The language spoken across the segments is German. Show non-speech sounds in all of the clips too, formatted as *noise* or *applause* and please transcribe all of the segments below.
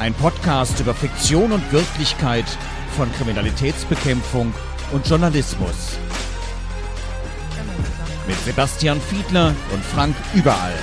Ein Podcast über Fiktion und Wirklichkeit von Kriminalitätsbekämpfung und Journalismus. Mit Sebastian Fiedler und Frank Überall.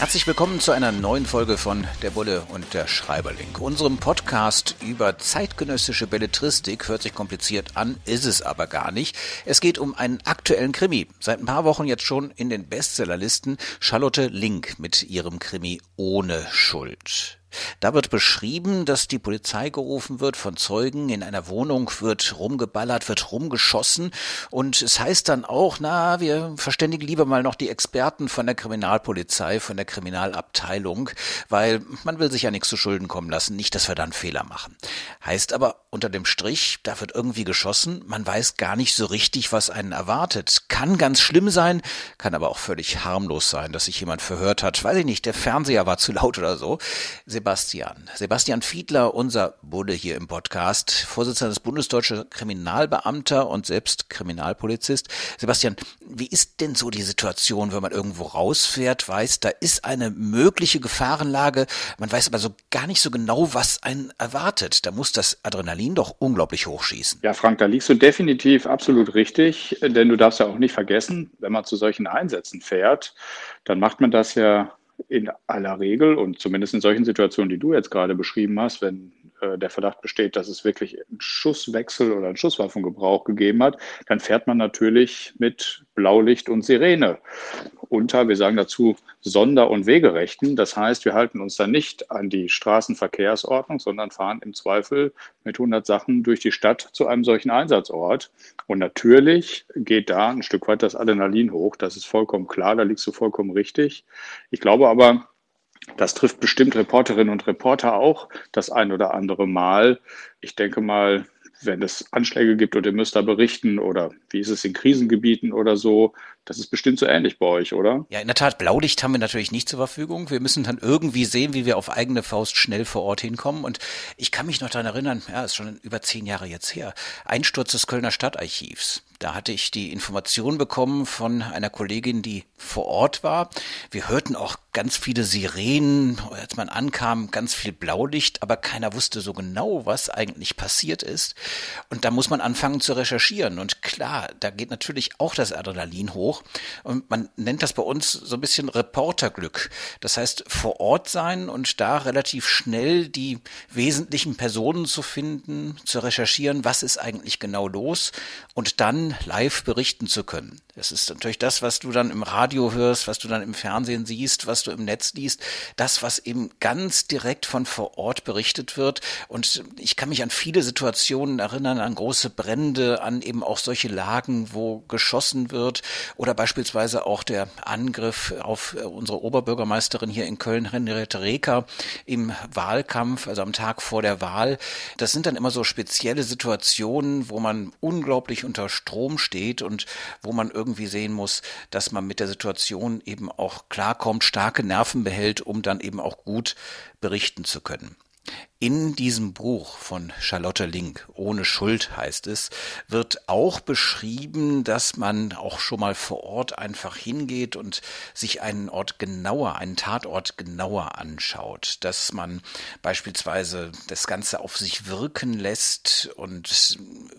Herzlich willkommen zu einer neuen Folge von Der Bulle und der Schreiberling. Unserem Podcast über zeitgenössische Belletristik hört sich kompliziert an, ist es aber gar nicht. Es geht um einen aktuellen Krimi. Seit ein paar Wochen jetzt schon in den Bestsellerlisten Charlotte Link mit ihrem Krimi Ohne Schuld. Da wird beschrieben, dass die Polizei gerufen wird von Zeugen, in einer Wohnung wird rumgeballert, wird rumgeschossen und es heißt dann auch, na, wir verständigen lieber mal noch die Experten von der Kriminalpolizei, von der Kriminalabteilung, weil man will sich ja nichts zu Schulden kommen lassen, nicht, dass wir dann Fehler machen. Heißt aber unter dem Strich, da wird irgendwie geschossen, man weiß gar nicht so richtig, was einen erwartet. Kann ganz schlimm sein, kann aber auch völlig harmlos sein, dass sich jemand verhört hat, weiß ich nicht, der Fernseher war zu laut oder so. Sebastian. Sebastian Fiedler, unser Bulle hier im Podcast, Vorsitzender des Bundesdeutscher Kriminalbeamter und selbst Kriminalpolizist. Sebastian, wie ist denn so die Situation, wenn man irgendwo rausfährt, weiß, da ist eine mögliche Gefahrenlage, man weiß aber so gar nicht so genau, was einen erwartet. Da muss das Adrenalin doch unglaublich hochschießen. Ja, Frank, da liegst du definitiv absolut richtig, denn du darfst ja auch nicht vergessen, wenn man zu solchen Einsätzen fährt, dann macht man das ja in aller Regel und zumindest in solchen Situationen, die du jetzt gerade beschrieben hast, wenn äh, der Verdacht besteht, dass es wirklich einen Schusswechsel oder einen Schusswaffengebrauch gegeben hat, dann fährt man natürlich mit Blaulicht und Sirene unter, wir sagen dazu Sonder- und Wegerechten. Das heißt, wir halten uns dann nicht an die Straßenverkehrsordnung, sondern fahren im Zweifel mit 100 Sachen durch die Stadt zu einem solchen Einsatzort. Und natürlich geht da ein Stück weit das Adrenalin hoch. Das ist vollkommen klar, da liegst du vollkommen richtig. Ich glaube aber, das trifft bestimmt Reporterinnen und Reporter auch das ein oder andere Mal. Ich denke mal, wenn es Anschläge gibt und ihr müsst da berichten oder wie ist es in Krisengebieten oder so, das ist bestimmt so ähnlich bei euch, oder? Ja, in der Tat, Blaulicht haben wir natürlich nicht zur Verfügung. Wir müssen dann irgendwie sehen, wie wir auf eigene Faust schnell vor Ort hinkommen. Und ich kann mich noch daran erinnern, ja, ist schon über zehn Jahre jetzt her, Einsturz des Kölner Stadtarchivs. Da hatte ich die Information bekommen von einer Kollegin, die vor Ort war. Wir hörten auch ganz viele Sirenen, als man ankam, ganz viel Blaulicht, aber keiner wusste so genau, was eigentlich passiert ist. Und da muss man anfangen zu recherchieren. Und klar, da geht natürlich auch das Adrenalin hoch. Und man nennt das bei uns so ein bisschen Reporterglück. Das heißt, vor Ort sein und da relativ schnell die wesentlichen Personen zu finden, zu recherchieren, was ist eigentlich genau los und dann live berichten zu können. Das ist natürlich das, was du dann im Radio hörst, was du dann im Fernsehen siehst, was du im Netz liest, das, was eben ganz direkt von vor Ort berichtet wird. Und ich kann mich an viele Situationen erinnern, an große Brände, an eben auch solche Lagen, wo geschossen wird oder beispielsweise auch der Angriff auf unsere Oberbürgermeisterin hier in Köln, Henriette Reker, im Wahlkampf, also am Tag vor der Wahl. Das sind dann immer so spezielle Situationen, wo man unglaublich unter Strom steht und wo man irgendwie sehen muss, dass man mit der Situation eben auch klarkommt, starke Nerven behält, um dann eben auch gut berichten zu können. In diesem Buch von Charlotte Link, ohne Schuld heißt es, wird auch beschrieben, dass man auch schon mal vor Ort einfach hingeht und sich einen Ort genauer, einen Tatort genauer anschaut, dass man beispielsweise das Ganze auf sich wirken lässt und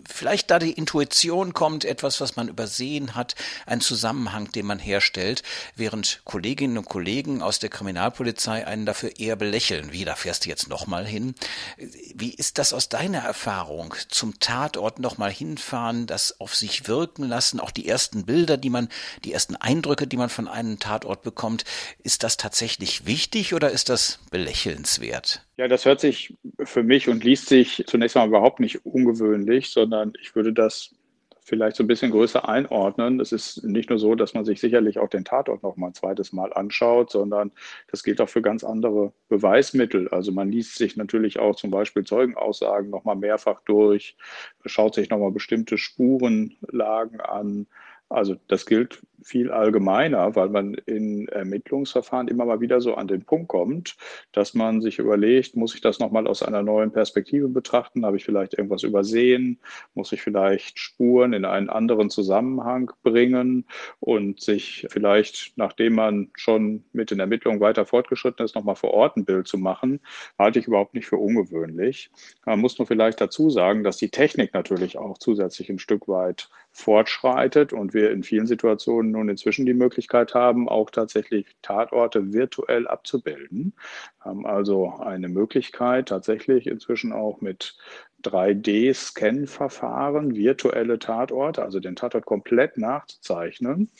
vielleicht da die Intuition kommt, etwas, was man übersehen hat, ein Zusammenhang, den man herstellt, während Kolleginnen und Kollegen aus der Kriminalpolizei einen dafür eher belächeln. Wie, da fährst du jetzt nochmal hin? Wie ist das aus deiner Erfahrung? Zum Tatort nochmal hinfahren, das auf sich wirken lassen, auch die ersten Bilder, die man, die ersten Eindrücke, die man von einem Tatort bekommt, ist das tatsächlich wichtig oder ist das belächelnswert? Ja, das hört sich für mich und liest sich zunächst mal überhaupt nicht ungewöhnlich, sondern ich würde das vielleicht so ein bisschen größer einordnen. Es ist nicht nur so, dass man sich sicherlich auch den Tatort noch mal ein zweites Mal anschaut, sondern das gilt auch für ganz andere Beweismittel. Also man liest sich natürlich auch zum Beispiel Zeugenaussagen noch mal mehrfach durch, schaut sich noch mal bestimmte Spurenlagen an, also das gilt viel allgemeiner, weil man in Ermittlungsverfahren immer mal wieder so an den Punkt kommt, dass man sich überlegt, muss ich das nochmal aus einer neuen Perspektive betrachten? Habe ich vielleicht irgendwas übersehen? Muss ich vielleicht Spuren in einen anderen Zusammenhang bringen und sich vielleicht, nachdem man schon mit den Ermittlungen weiter fortgeschritten ist, nochmal vor Ort ein Bild zu machen, halte ich überhaupt nicht für ungewöhnlich. Man muss nur vielleicht dazu sagen, dass die Technik natürlich auch zusätzlich ein Stück weit fortschreitet und wir in vielen Situationen nun inzwischen die Möglichkeit haben, auch tatsächlich Tatorte virtuell abzubilden. Wir haben also eine Möglichkeit, tatsächlich inzwischen auch mit 3D-Scan-Verfahren virtuelle Tatorte, also den Tatort komplett nachzuzeichnen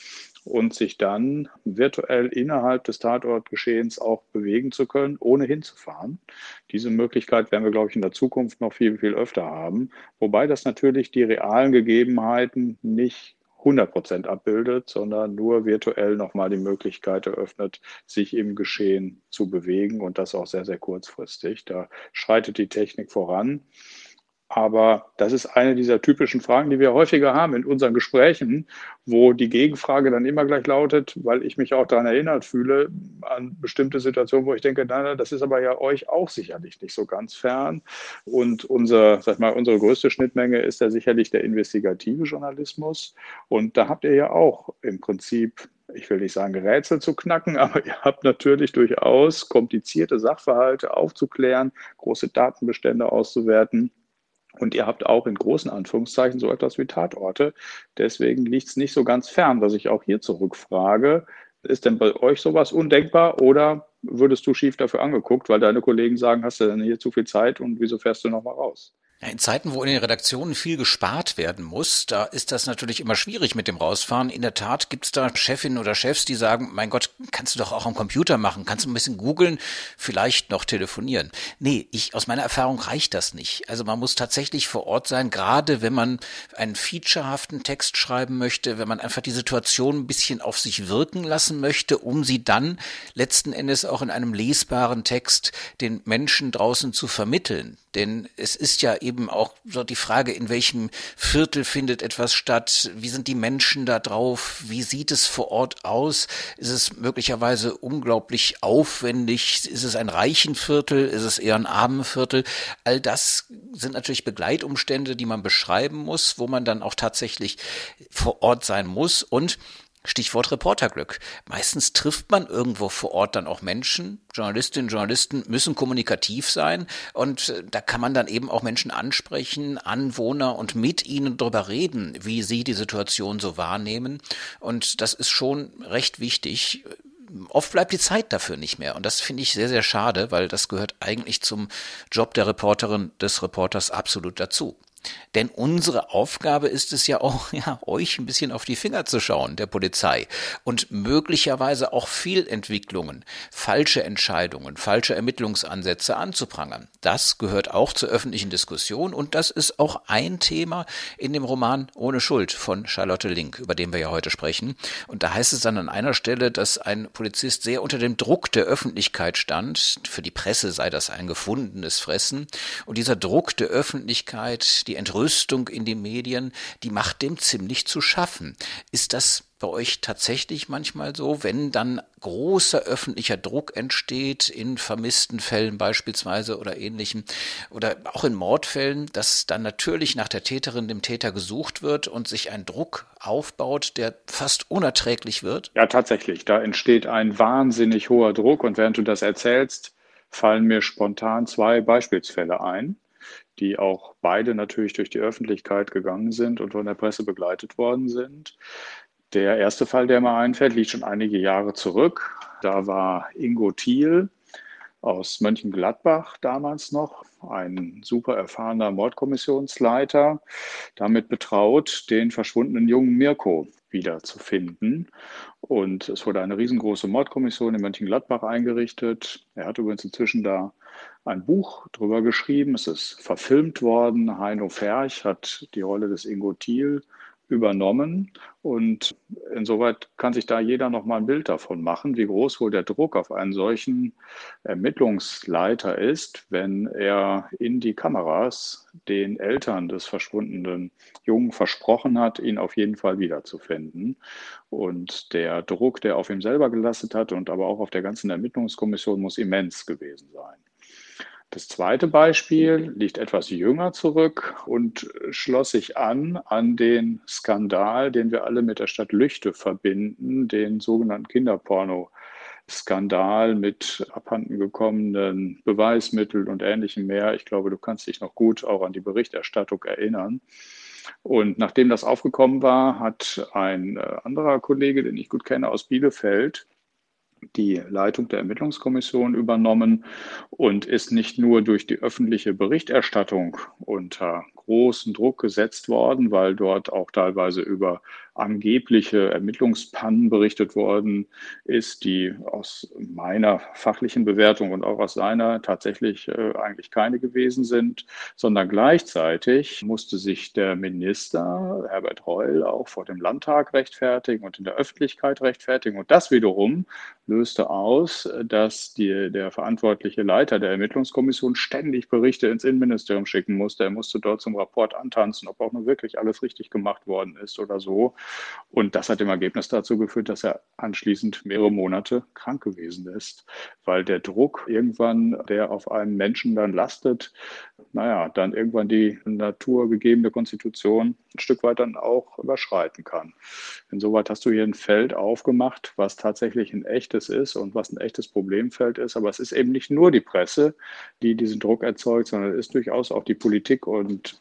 und sich dann virtuell innerhalb des Tatortgeschehens auch bewegen zu können, ohne hinzufahren. Diese Möglichkeit werden wir, glaube ich, in der Zukunft noch viel, viel öfter haben. Wobei das natürlich die realen Gegebenheiten nicht 100 Prozent abbildet, sondern nur virtuell nochmal die Möglichkeit eröffnet, sich im Geschehen zu bewegen und das auch sehr, sehr kurzfristig. Da schreitet die Technik voran. Aber das ist eine dieser typischen Fragen, die wir häufiger haben in unseren Gesprächen, wo die Gegenfrage dann immer gleich lautet, weil ich mich auch daran erinnert fühle, an bestimmte Situationen, wo ich denke, nein, das ist aber ja euch auch sicherlich nicht so ganz fern. Und unser, sag mal, unsere größte Schnittmenge ist ja sicherlich der investigative Journalismus. Und da habt ihr ja auch im Prinzip ich will nicht sagen Rätsel zu knacken, *laughs* aber ihr habt natürlich durchaus komplizierte Sachverhalte aufzuklären, große Datenbestände auszuwerten. Und ihr habt auch in großen Anführungszeichen so etwas wie Tatorte. Deswegen liegt es nicht so ganz fern, dass ich auch hier zurückfrage, ist denn bei euch sowas undenkbar oder würdest du schief dafür angeguckt, weil deine Kollegen sagen, hast du denn hier zu viel Zeit und wieso fährst du nochmal raus? In Zeiten, wo in den Redaktionen viel gespart werden muss, da ist das natürlich immer schwierig mit dem Rausfahren. In der Tat gibt es da Chefinnen oder Chefs, die sagen, mein Gott, kannst du doch auch am Computer machen, kannst du ein bisschen googeln, vielleicht noch telefonieren. Nee, ich, aus meiner Erfahrung reicht das nicht. Also man muss tatsächlich vor Ort sein, gerade wenn man einen featurehaften Text schreiben möchte, wenn man einfach die Situation ein bisschen auf sich wirken lassen möchte, um sie dann letzten Endes auch in einem lesbaren Text den Menschen draußen zu vermitteln. Denn es ist ja eben auch so die Frage, in welchem Viertel findet etwas statt, wie sind die Menschen da drauf, wie sieht es vor Ort aus, ist es möglicherweise unglaublich aufwendig, ist es ein reichen Viertel, ist es eher ein armen Viertel. All das sind natürlich Begleitumstände, die man beschreiben muss, wo man dann auch tatsächlich vor Ort sein muss. Und Stichwort Reporterglück. Meistens trifft man irgendwo vor Ort dann auch Menschen. Journalistinnen, Journalisten müssen kommunikativ sein und äh, da kann man dann eben auch Menschen ansprechen, Anwohner und mit ihnen darüber reden, wie sie die Situation so wahrnehmen. Und das ist schon recht wichtig oft bleibt die Zeit dafür nicht mehr. Und das finde ich sehr, sehr schade, weil das gehört eigentlich zum Job der Reporterin, des Reporters absolut dazu. Denn unsere Aufgabe ist es ja auch, *laughs* ja, euch ein bisschen auf die Finger zu schauen, der Polizei. Und möglicherweise auch Fehlentwicklungen, falsche Entscheidungen, falsche Ermittlungsansätze anzuprangern. Das gehört auch zur öffentlichen Diskussion und das ist auch ein Thema in dem Roman Ohne Schuld von Charlotte Link, über den wir ja heute sprechen. Und da heißt es dann an einer Stelle, dass ein Polizist sehr unter dem Druck der Öffentlichkeit stand. Für die Presse sei das ein gefundenes Fressen. Und dieser Druck der Öffentlichkeit, die Entrüstung in den Medien, die macht dem ziemlich zu schaffen. Ist das bei euch tatsächlich manchmal so, wenn dann großer öffentlicher Druck entsteht, in vermissten Fällen beispielsweise oder ähnlichem, oder auch in Mordfällen, dass dann natürlich nach der Täterin, dem Täter gesucht wird und sich ein Druck aufbaut, der fast unerträglich wird? Ja, tatsächlich. Da entsteht ein wahnsinnig hoher Druck und während du das erzählst, fallen mir spontan zwei Beispielsfälle ein die auch beide natürlich durch die Öffentlichkeit gegangen sind und von der Presse begleitet worden sind. Der erste Fall, der mir einfällt, liegt schon einige Jahre zurück. Da war Ingo Thiel aus Mönchengladbach damals noch, ein super erfahrener Mordkommissionsleiter, damit betraut, den verschwundenen jungen Mirko wiederzufinden. Und es wurde eine riesengroße Mordkommission in Mönchengladbach eingerichtet. Er hat übrigens inzwischen da ein Buch drüber geschrieben. Es ist verfilmt worden. Heino Ferch hat die Rolle des Ingo Thiel übernommen. Und insoweit kann sich da jeder noch mal ein Bild davon machen, wie groß wohl der Druck auf einen solchen Ermittlungsleiter ist, wenn er in die Kameras den Eltern des verschwundenen Jungen versprochen hat, ihn auf jeden Fall wiederzufinden. Und der Druck, der auf ihm selber gelastet hat und aber auch auf der ganzen Ermittlungskommission, muss immens gewesen sein. Das zweite Beispiel liegt etwas jünger zurück und schloss sich an an den Skandal, den wir alle mit der Stadt Lüchte verbinden, den sogenannten Kinderporno-Skandal mit abhanden gekommenen Beweismitteln und ähnlichem mehr. Ich glaube, du kannst dich noch gut auch an die Berichterstattung erinnern. Und nachdem das aufgekommen war, hat ein äh, anderer Kollege, den ich gut kenne aus Bielefeld, die Leitung der Ermittlungskommission übernommen und ist nicht nur durch die öffentliche Berichterstattung unter großen Druck gesetzt worden, weil dort auch teilweise über angebliche Ermittlungspannen berichtet worden ist, die aus meiner fachlichen Bewertung und auch aus seiner tatsächlich äh, eigentlich keine gewesen sind, sondern gleichzeitig musste sich der Minister Herbert Reul auch vor dem Landtag rechtfertigen und in der Öffentlichkeit rechtfertigen. Und das wiederum löste aus, dass die, der verantwortliche Leiter der Ermittlungskommission ständig Berichte ins Innenministerium schicken musste. Er musste dort zum Rapport antanzen, ob auch nur wirklich alles richtig gemacht worden ist oder so. Und das hat im Ergebnis dazu geführt, dass er anschließend mehrere Monate krank gewesen ist, weil der Druck irgendwann, der auf einen Menschen dann lastet, naja, dann irgendwann die naturgegebene Konstitution ein Stück weit dann auch überschreiten kann. Insoweit hast du hier ein Feld aufgemacht, was tatsächlich ein echtes ist und was ein echtes Problemfeld ist. Aber es ist eben nicht nur die Presse, die diesen Druck erzeugt, sondern es ist durchaus auch die Politik und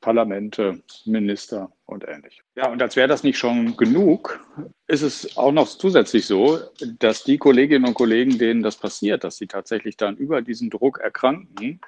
Parlamente, Minister und ähnlich. Ja, und als wäre das nicht schon genug, ist es auch noch zusätzlich so, dass die Kolleginnen und Kollegen, denen das passiert, dass sie tatsächlich dann über diesen Druck erkranken,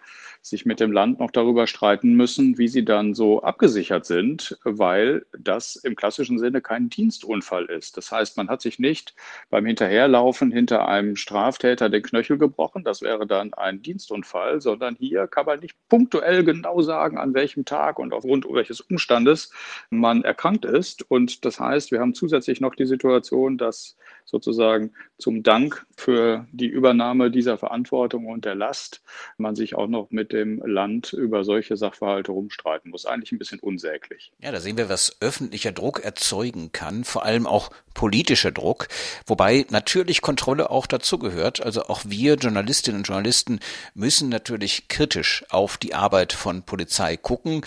sich mit dem Land noch darüber streiten müssen, wie sie dann so abgesichert sind, weil das im klassischen Sinne kein Dienstunfall ist. Das heißt, man hat sich nicht beim Hinterherlaufen hinter einem Straftäter den Knöchel gebrochen, das wäre dann ein Dienstunfall, sondern hier kann man nicht punktuell genau sagen, an welchem Tag und aufgrund welches Umstandes man erkrankt ist. Und das heißt, wir haben zusätzlich noch die Situation, dass sozusagen zum Dank für die Übernahme dieser Verantwortung und der Last man sich auch noch mit dem Land über solche Sachverhalte rumstreiten muss. Eigentlich ein bisschen unsäglich. Ja, da sehen wir, was öffentlicher Druck erzeugen kann, vor allem auch politischer Druck, wobei natürlich Kontrolle auch dazugehört. Also auch wir Journalistinnen und Journalisten müssen natürlich kritisch auf die Arbeit von Polizei gucken,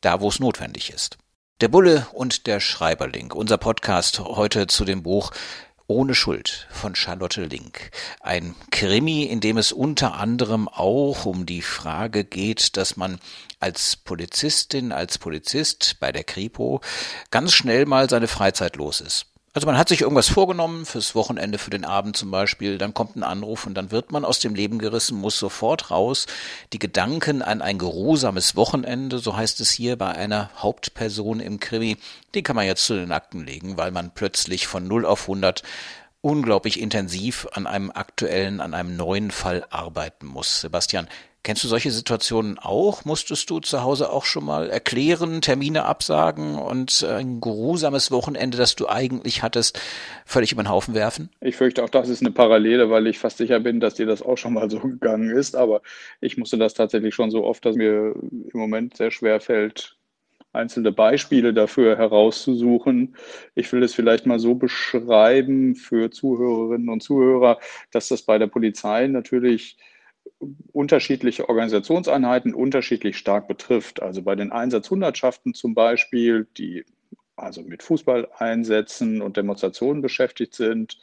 da wo es notwendig ist. Der Bulle und der Schreiberling, unser Podcast heute zu dem Buch ohne Schuld von Charlotte Link. Ein Krimi, in dem es unter anderem auch um die Frage geht, dass man als Polizistin, als Polizist bei der Kripo ganz schnell mal seine Freizeit los ist. Also man hat sich irgendwas vorgenommen, fürs Wochenende, für den Abend zum Beispiel, dann kommt ein Anruf und dann wird man aus dem Leben gerissen, muss sofort raus. Die Gedanken an ein geruhsames Wochenende, so heißt es hier bei einer Hauptperson im Krimi, die kann man jetzt zu den Akten legen, weil man plötzlich von 0 auf 100 unglaublich intensiv an einem aktuellen, an einem neuen Fall arbeiten muss. Sebastian, Kennst du solche Situationen auch? Musstest du zu Hause auch schon mal erklären, Termine absagen und ein geruhsames Wochenende, das du eigentlich hattest, völlig über den Haufen werfen? Ich fürchte, auch das ist eine Parallele, weil ich fast sicher bin, dass dir das auch schon mal so gegangen ist. Aber ich musste das tatsächlich schon so oft, dass mir im Moment sehr schwer fällt, einzelne Beispiele dafür herauszusuchen. Ich will es vielleicht mal so beschreiben für Zuhörerinnen und Zuhörer, dass das bei der Polizei natürlich unterschiedliche Organisationseinheiten unterschiedlich stark betrifft. Also bei den Einsatzhundertschaften zum Beispiel, die also mit Fußballeinsätzen und Demonstrationen beschäftigt sind,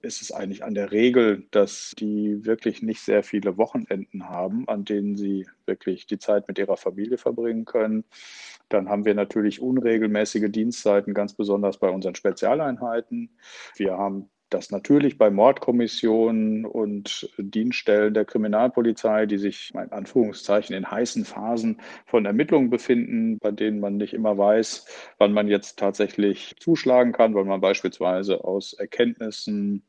ist es eigentlich an der Regel, dass die wirklich nicht sehr viele Wochenenden haben, an denen sie wirklich die Zeit mit ihrer Familie verbringen können. Dann haben wir natürlich unregelmäßige Dienstzeiten, ganz besonders bei unseren Spezialeinheiten. Wir haben dass natürlich bei Mordkommissionen und Dienststellen der Kriminalpolizei, die sich in Anführungszeichen in heißen Phasen von Ermittlungen befinden, bei denen man nicht immer weiß, wann man jetzt tatsächlich zuschlagen kann, weil man beispielsweise aus Erkenntnissen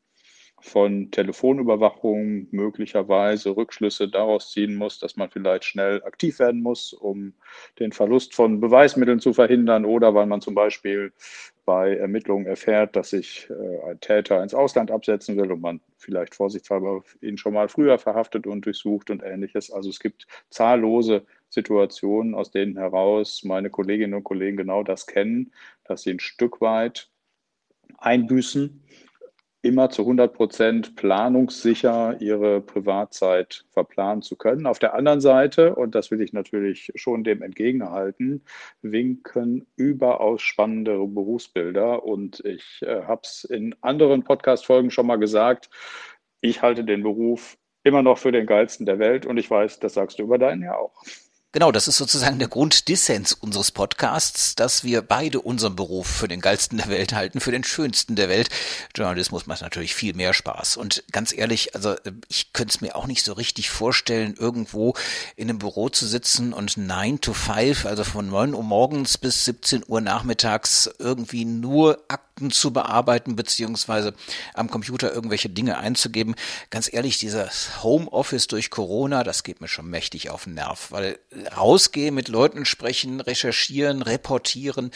von Telefonüberwachung möglicherweise Rückschlüsse daraus ziehen muss, dass man vielleicht schnell aktiv werden muss, um den Verlust von Beweismitteln zu verhindern oder weil man zum Beispiel bei Ermittlungen erfährt, dass sich äh, ein Täter ins Ausland absetzen will und man vielleicht vorsichtshalber ihn schon mal früher verhaftet und durchsucht und ähnliches. Also es gibt zahllose Situationen, aus denen heraus meine Kolleginnen und Kollegen genau das kennen, dass sie ein Stück weit einbüßen immer zu 100 Prozent planungssicher ihre Privatzeit verplanen zu können. Auf der anderen Seite, und das will ich natürlich schon dem entgegenhalten, winken überaus spannende Berufsbilder. Und ich äh, habe es in anderen Podcast-Folgen schon mal gesagt, ich halte den Beruf immer noch für den geilsten der Welt und ich weiß, das sagst du über deinen ja auch. Genau, das ist sozusagen der Grunddissens unseres Podcasts, dass wir beide unseren Beruf für den geilsten der Welt halten, für den schönsten der Welt. Journalismus macht natürlich viel mehr Spaß. Und ganz ehrlich, also ich könnte es mir auch nicht so richtig vorstellen, irgendwo in einem Büro zu sitzen und 9 to 5, also von 9 Uhr morgens bis 17 Uhr nachmittags irgendwie nur Akten zu bearbeiten, beziehungsweise am Computer irgendwelche Dinge einzugeben. Ganz ehrlich, dieses Homeoffice durch Corona, das geht mir schon mächtig auf den Nerv, weil rausgehen, mit Leuten sprechen, recherchieren, reportieren,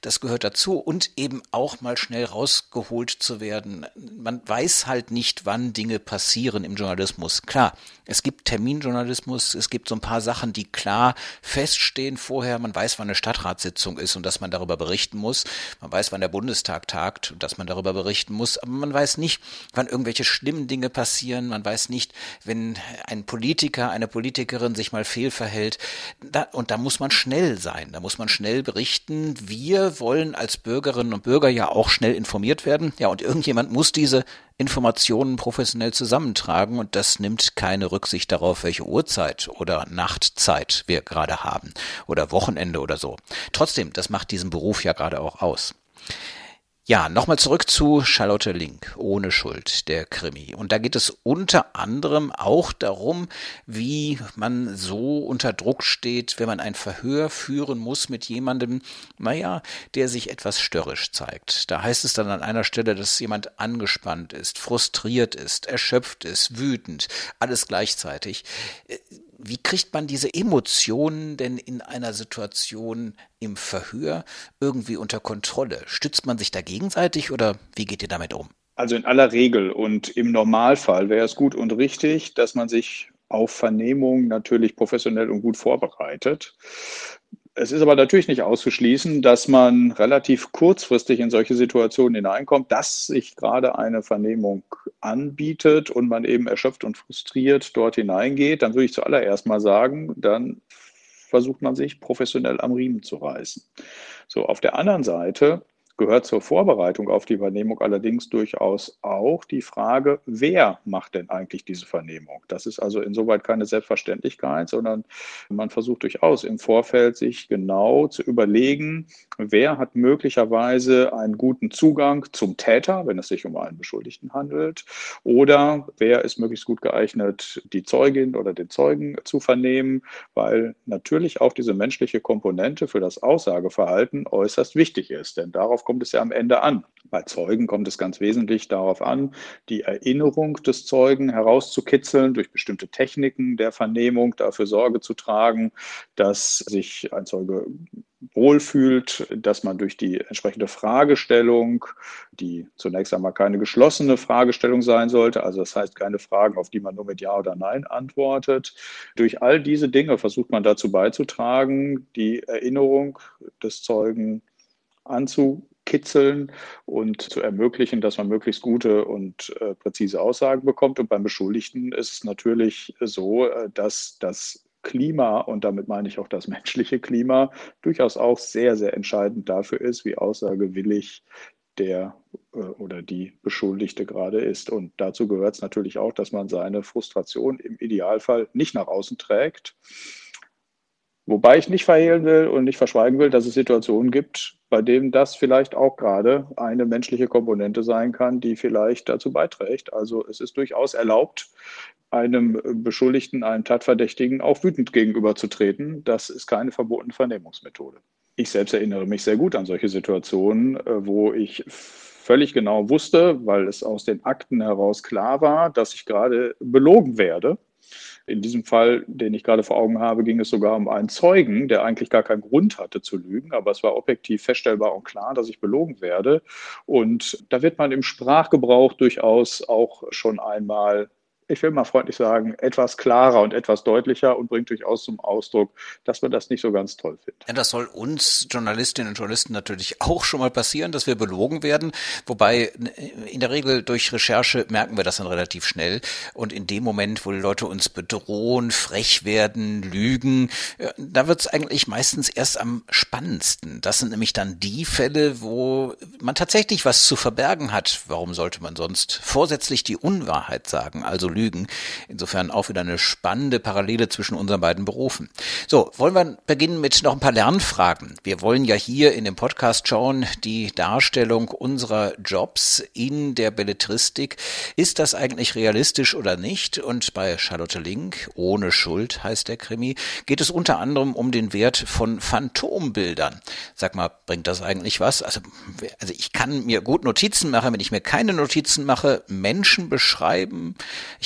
das gehört dazu und eben auch mal schnell rausgeholt zu werden. Man weiß halt nicht, wann Dinge passieren im Journalismus. Klar, es gibt Terminjournalismus, es gibt so ein paar Sachen, die klar feststehen vorher. Man weiß, wann eine Stadtratssitzung ist und dass man darüber berichten muss. Man weiß, wann der Bundestag tagt dass man darüber berichten muss. Aber man weiß nicht, wann irgendwelche schlimmen Dinge passieren. Man weiß nicht, wenn ein Politiker, eine Politikerin sich mal fehlverhält, da, und da muss man schnell sein, da muss man schnell berichten. Wir wollen als Bürgerinnen und Bürger ja auch schnell informiert werden. Ja, und irgendjemand muss diese Informationen professionell zusammentragen und das nimmt keine Rücksicht darauf, welche Uhrzeit oder Nachtzeit wir gerade haben oder Wochenende oder so. Trotzdem, das macht diesen Beruf ja gerade auch aus. Ja, nochmal zurück zu Charlotte Link, ohne Schuld, der Krimi. Und da geht es unter anderem auch darum, wie man so unter Druck steht, wenn man ein Verhör führen muss mit jemandem, naja, der sich etwas störrisch zeigt. Da heißt es dann an einer Stelle, dass jemand angespannt ist, frustriert ist, erschöpft ist, wütend, alles gleichzeitig wie kriegt man diese Emotionen denn in einer Situation im Verhör irgendwie unter Kontrolle? Stützt man sich da gegenseitig oder wie geht ihr damit um? Also in aller Regel und im Normalfall wäre es gut und richtig, dass man sich auf Vernehmung natürlich professionell und gut vorbereitet. Es ist aber natürlich nicht auszuschließen, dass man relativ kurzfristig in solche Situationen hineinkommt, dass sich gerade eine Vernehmung anbietet und man eben erschöpft und frustriert dort hineingeht. Dann würde ich zuallererst mal sagen, dann versucht man sich professionell am Riemen zu reißen. So, auf der anderen Seite gehört zur Vorbereitung auf die Vernehmung allerdings durchaus auch die Frage, wer macht denn eigentlich diese Vernehmung? Das ist also insoweit keine Selbstverständlichkeit, sondern man versucht durchaus im Vorfeld sich genau zu überlegen, wer hat möglicherweise einen guten Zugang zum Täter, wenn es sich um einen Beschuldigten handelt, oder wer ist möglichst gut geeignet, die Zeugin oder den Zeugen zu vernehmen, weil natürlich auch diese menschliche Komponente für das Aussageverhalten äußerst wichtig ist, denn darauf kommt es ja am Ende an. Bei Zeugen kommt es ganz wesentlich darauf an, die Erinnerung des Zeugen herauszukitzeln durch bestimmte Techniken der Vernehmung, dafür Sorge zu tragen, dass sich ein Zeuge wohlfühlt, dass man durch die entsprechende Fragestellung, die zunächst einmal keine geschlossene Fragestellung sein sollte, also das heißt keine Fragen, auf die man nur mit Ja oder Nein antwortet, durch all diese Dinge versucht man dazu beizutragen, die Erinnerung des Zeugen anzu kitzeln und zu ermöglichen, dass man möglichst gute und äh, präzise Aussagen bekommt. Und beim Beschuldigten ist es natürlich so, äh, dass das Klima, und damit meine ich auch das *laughs* menschliche Klima, durchaus auch sehr, sehr entscheidend dafür ist, wie aussagewillig der äh, oder die Beschuldigte gerade ist. Und dazu gehört es natürlich auch, dass man seine Frustration im Idealfall nicht nach außen trägt. Wobei ich nicht verhehlen will und nicht verschweigen will, dass es Situationen gibt, bei dem das vielleicht auch gerade eine menschliche Komponente sein kann, die vielleicht dazu beiträgt. Also es ist durchaus erlaubt, einem Beschuldigten, einem Tatverdächtigen auch wütend gegenüberzutreten. Das ist keine verbotene Vernehmungsmethode. Ich selbst erinnere mich sehr gut an solche Situationen, äh, wo ich völlig genau wusste, weil es aus den Akten heraus klar war, dass ich gerade belogen werde. In diesem Fall, den ich gerade vor Augen habe, ging es sogar um einen Zeugen, der eigentlich gar keinen Grund hatte zu lügen, aber es war objektiv feststellbar und klar, dass ich belogen werde. Und da wird man im Sprachgebrauch durchaus auch schon einmal ich will mal freundlich sagen, etwas klarer und etwas deutlicher und bringt durchaus zum Ausdruck, dass man das nicht so ganz toll findet. Ja, das soll uns Journalistinnen und Journalisten natürlich *laughs* auch schon mal passieren, dass wir belogen werden. Wobei in der Regel durch Recherche merken wir das dann relativ schnell. Und in dem Moment, wo die Leute uns bedrohen, frech werden, lügen, da wird es eigentlich meistens erst am spannendsten. Das sind nämlich dann die Fälle, wo man tatsächlich was zu verbergen hat. Warum sollte man sonst vorsätzlich die Unwahrheit sagen? Also Lügen. Insofern auch wieder eine spannende Parallele zwischen unseren beiden Berufen. So, wollen wir beginnen mit noch ein paar Lernfragen. Wir wollen ja hier in dem Podcast schauen, die Darstellung unserer Jobs in der Belletristik. Ist das eigentlich realistisch oder nicht? Und bei Charlotte Link, ohne Schuld heißt der Krimi, geht es unter anderem um den Wert von Phantombildern. Sag mal, bringt das eigentlich was? Also, also ich kann mir gut Notizen machen, wenn ich mir keine Notizen mache, Menschen beschreiben.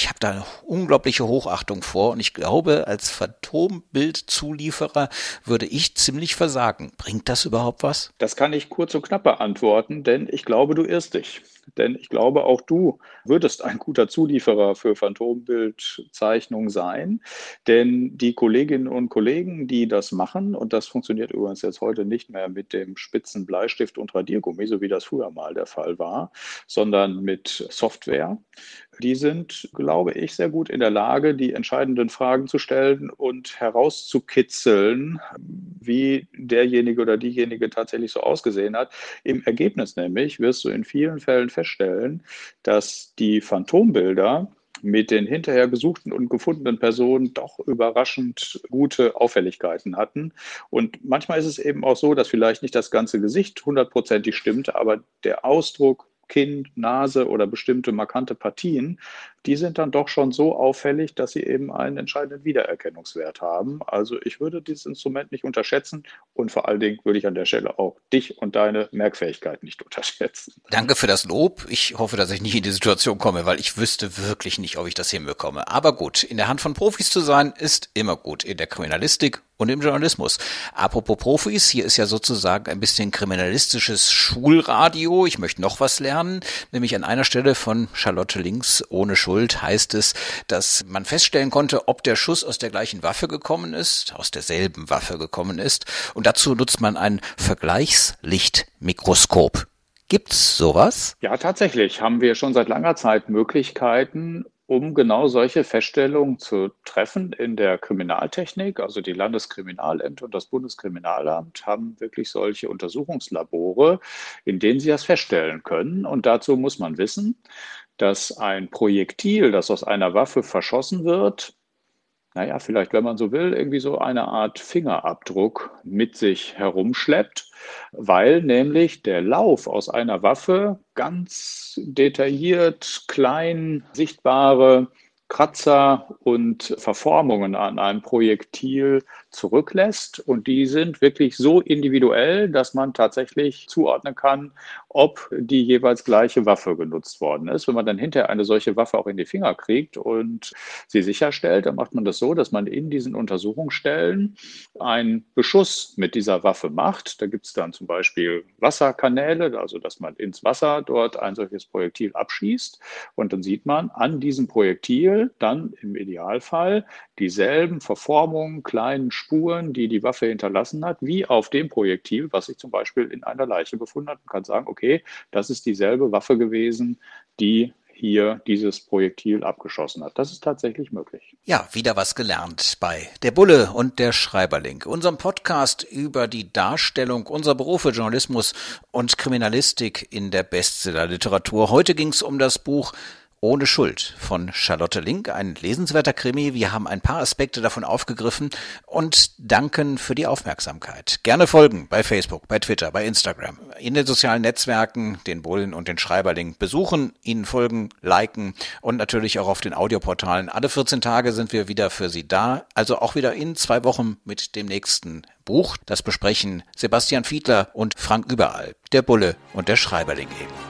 Habe da eine unglaubliche Hochachtung vor und ich glaube, als Phantombildzulieferer würde ich ziemlich versagen. Bringt das überhaupt was? Das kann ich kurz und knapp beantworten, denn ich glaube, du irrst dich. Denn ich glaube, auch du würdest ein guter Zulieferer für Phantombildzeichnung sein. Denn die Kolleginnen und Kollegen, die das machen, und das funktioniert übrigens jetzt heute nicht mehr mit dem spitzen Bleistift und Radiergummi, so wie das früher mal der Fall war, sondern mit Software, die sind, glaube ich, sehr gut in der Lage, die entscheidenden Fragen zu stellen und herauszukitzeln, wie derjenige oder diejenige tatsächlich so ausgesehen hat. Im Ergebnis nämlich wirst du in vielen Fällen feststellen, dass die Phantombilder mit den hinterher gesuchten und gefundenen Personen doch überraschend gute Auffälligkeiten hatten. Und manchmal ist es eben auch so, dass vielleicht nicht das ganze Gesicht hundertprozentig stimmt, aber der Ausdruck Kinn, Nase oder bestimmte markante Partien, die sind dann doch schon so auffällig, dass sie eben einen entscheidenden Wiedererkennungswert haben. Also ich würde dieses Instrument nicht unterschätzen und vor allen Dingen würde ich an der Stelle auch dich und deine Merkfähigkeit nicht *laughs* unterschätzen. Danke für das Lob. Ich hoffe, dass ich nicht in die Situation komme, weil ich wüsste wirklich nicht, ob ich das hinbekomme. Aber gut, in der Hand von Profis zu sein, ist immer gut. In der Kriminalistik und im Journalismus. Apropos Profis, hier ist ja sozusagen ein bisschen kriminalistisches Schulradio. Ich möchte noch was lernen, nämlich an einer Stelle von Charlotte Links ohne Schuld heißt es, dass man feststellen konnte, ob der Schuss aus der gleichen Waffe gekommen ist, aus derselben Waffe gekommen ist. Und dazu nutzt man ein Vergleichslichtmikroskop. Gibt's sowas? Ja, tatsächlich haben wir schon seit langer Zeit Möglichkeiten, um genau solche Feststellungen zu treffen in der Kriminaltechnik. Also die Landeskriminalämter und das Bundeskriminalamt haben wirklich solche Untersuchungslabore, in denen sie das feststellen können. Und dazu muss man wissen, dass ein Projektil, das aus einer Waffe verschossen wird, naja, vielleicht, wenn man so will, irgendwie so eine Art Fingerabdruck mit sich herumschleppt, weil nämlich der Lauf aus einer Waffe ganz detailliert, klein sichtbare Kratzer und Verformungen an einem Projektil zurücklässt. Und die sind wirklich so individuell, dass man tatsächlich zuordnen kann, ob die jeweils gleiche Waffe genutzt worden ist. Wenn man dann hinterher eine solche Waffe auch in die Finger kriegt und sie sicherstellt, dann macht man das so, dass man in diesen Untersuchungsstellen einen Beschuss mit dieser Waffe macht. Da gibt es dann zum Beispiel Wasserkanäle, also dass man ins Wasser dort ein solches Projektil abschießt. Und dann sieht man an diesem Projektil dann im Idealfall dieselben Verformungen, kleinen Spuren, die die Waffe hinterlassen hat, wie auf dem Projektil, was sich zum Beispiel in einer Leiche befunden hat. Man kann sagen, okay, das ist dieselbe Waffe gewesen, die hier dieses Projektil abgeschossen hat. Das ist tatsächlich möglich. Ja, wieder was gelernt bei Der Bulle und der Schreiberling, unserem Podcast über die Darstellung unserer Berufe Journalismus und Kriminalistik in der Bestsellerliteratur. Heute ging es um das Buch ohne Schuld von Charlotte Link, ein lesenswerter Krimi. Wir haben ein paar Aspekte davon aufgegriffen und danken für die Aufmerksamkeit. Gerne folgen bei Facebook, bei Twitter, bei Instagram, in den sozialen Netzwerken, den Bullen und den Schreiberling besuchen, ihnen folgen, liken und natürlich auch auf den Audioportalen. Alle 14 Tage sind wir wieder für Sie da, also auch wieder in zwei Wochen mit dem nächsten Buch. Das besprechen Sebastian Fiedler und Frank Überall, der Bulle und der Schreiberling eben.